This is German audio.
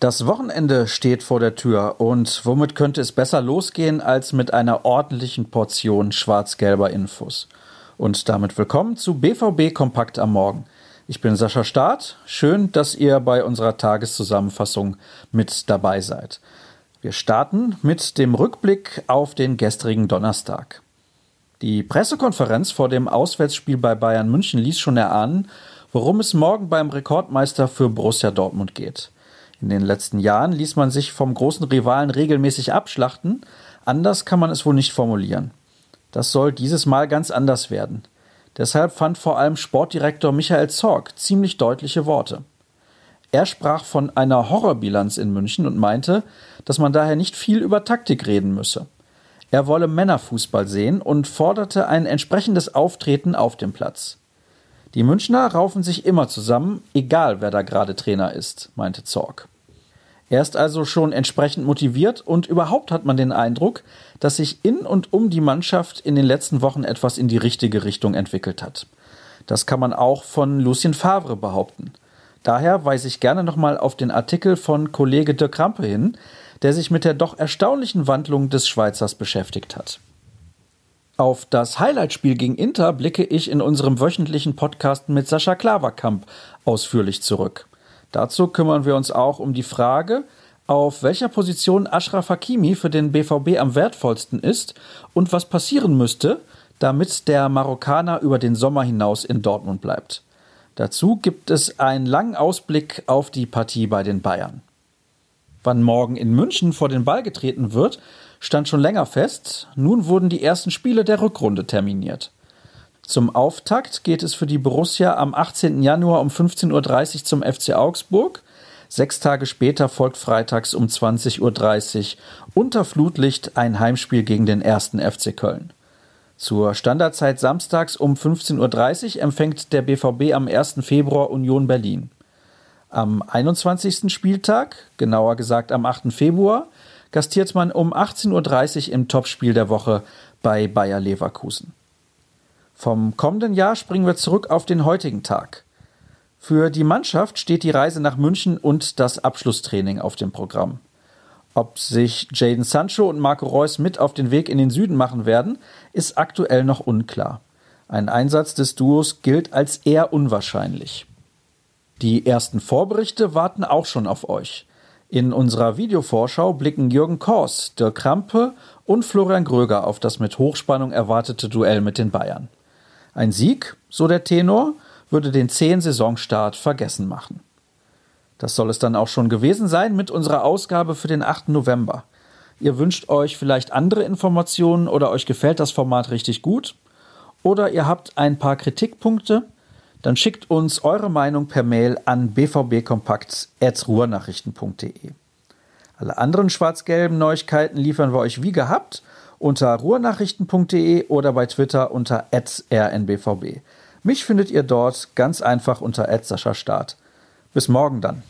Das Wochenende steht vor der Tür und womit könnte es besser losgehen als mit einer ordentlichen Portion schwarz-gelber Infos. Und damit willkommen zu BVB Kompakt am Morgen. Ich bin Sascha Staat. Schön, dass ihr bei unserer Tageszusammenfassung mit dabei seid. Wir starten mit dem Rückblick auf den gestrigen Donnerstag. Die Pressekonferenz vor dem Auswärtsspiel bei Bayern München ließ schon erahnen, worum es morgen beim Rekordmeister für Borussia Dortmund geht. In den letzten Jahren ließ man sich vom großen Rivalen regelmäßig abschlachten, anders kann man es wohl nicht formulieren. Das soll dieses Mal ganz anders werden. Deshalb fand vor allem Sportdirektor Michael Zorg ziemlich deutliche Worte. Er sprach von einer Horrorbilanz in München und meinte, dass man daher nicht viel über Taktik reden müsse. Er wolle Männerfußball sehen und forderte ein entsprechendes Auftreten auf dem Platz. Die Münchner raufen sich immer zusammen, egal wer da gerade Trainer ist, meinte Zorg. Er ist also schon entsprechend motiviert und überhaupt hat man den Eindruck, dass sich in und um die Mannschaft in den letzten Wochen etwas in die richtige Richtung entwickelt hat. Das kann man auch von Lucien Favre behaupten. Daher weise ich gerne nochmal auf den Artikel von Kollege de Krampe hin, der sich mit der doch erstaunlichen Wandlung des Schweizers beschäftigt hat. Auf das Highlightspiel gegen Inter blicke ich in unserem wöchentlichen Podcast mit Sascha Klaverkamp ausführlich zurück. Dazu kümmern wir uns auch um die Frage, auf welcher Position Ashraf Hakimi für den BVB am wertvollsten ist und was passieren müsste, damit der Marokkaner über den Sommer hinaus in Dortmund bleibt. Dazu gibt es einen langen Ausblick auf die Partie bei den Bayern. Wann morgen in München vor den Ball getreten wird, stand schon länger fest. Nun wurden die ersten Spiele der Rückrunde terminiert. Zum Auftakt geht es für die Borussia am 18. Januar um 15.30 Uhr zum FC Augsburg. Sechs Tage später folgt freitags um 20.30 Uhr unter Flutlicht ein Heimspiel gegen den ersten FC Köln. Zur Standardzeit samstags um 15.30 Uhr empfängt der BVB am 1. Februar Union Berlin. Am 21. Spieltag, genauer gesagt am 8. Februar, gastiert man um 18.30 Uhr im Topspiel der Woche bei Bayer Leverkusen. Vom kommenden Jahr springen wir zurück auf den heutigen Tag. Für die Mannschaft steht die Reise nach München und das Abschlusstraining auf dem Programm. Ob sich Jaden Sancho und Marco Reus mit auf den Weg in den Süden machen werden, ist aktuell noch unklar. Ein Einsatz des Duos gilt als eher unwahrscheinlich. Die ersten Vorberichte warten auch schon auf euch. In unserer Videovorschau blicken Jürgen Kors, Dirk Krampe und Florian Gröger auf das mit Hochspannung erwartete Duell mit den Bayern. Ein Sieg, so der Tenor, würde den zehn Saisonstart vergessen machen. Das soll es dann auch schon gewesen sein mit unserer Ausgabe für den 8. November. Ihr wünscht euch vielleicht andere Informationen oder euch gefällt das Format richtig gut? Oder ihr habt ein paar Kritikpunkte? Dann schickt uns eure Meinung per Mail an bvbkompakt.ruhrnachrichten.de. Alle anderen schwarz-gelben Neuigkeiten liefern wir euch wie gehabt unter ruhrnachrichten.de oder bei Twitter unter rnbvb. Mich findet ihr dort ganz einfach unter Start. Bis morgen dann.